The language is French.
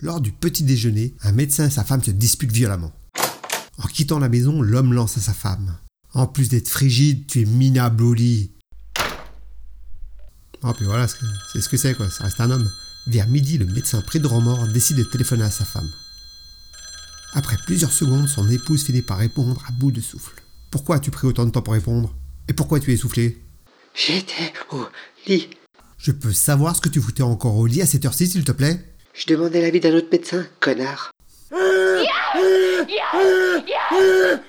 Lors du petit déjeuner, un médecin et sa femme se disputent violemment. En quittant la maison, l'homme lance à sa femme. En plus d'être frigide, tu es minable au lit. Oh, puis voilà, c'est ce que c'est, quoi. Ça reste un homme. Vers midi, le médecin près de remords décide de téléphoner à sa femme. Après plusieurs secondes, son épouse finit par répondre à bout de souffle. Pourquoi as-tu pris autant de temps pour répondre? Et pourquoi tu es essoufflé? J'étais au lit. Je peux savoir ce que tu foutais encore au lit à cette heure-ci, s'il te plaît? Je demandais l'avis d'un autre médecin, connard.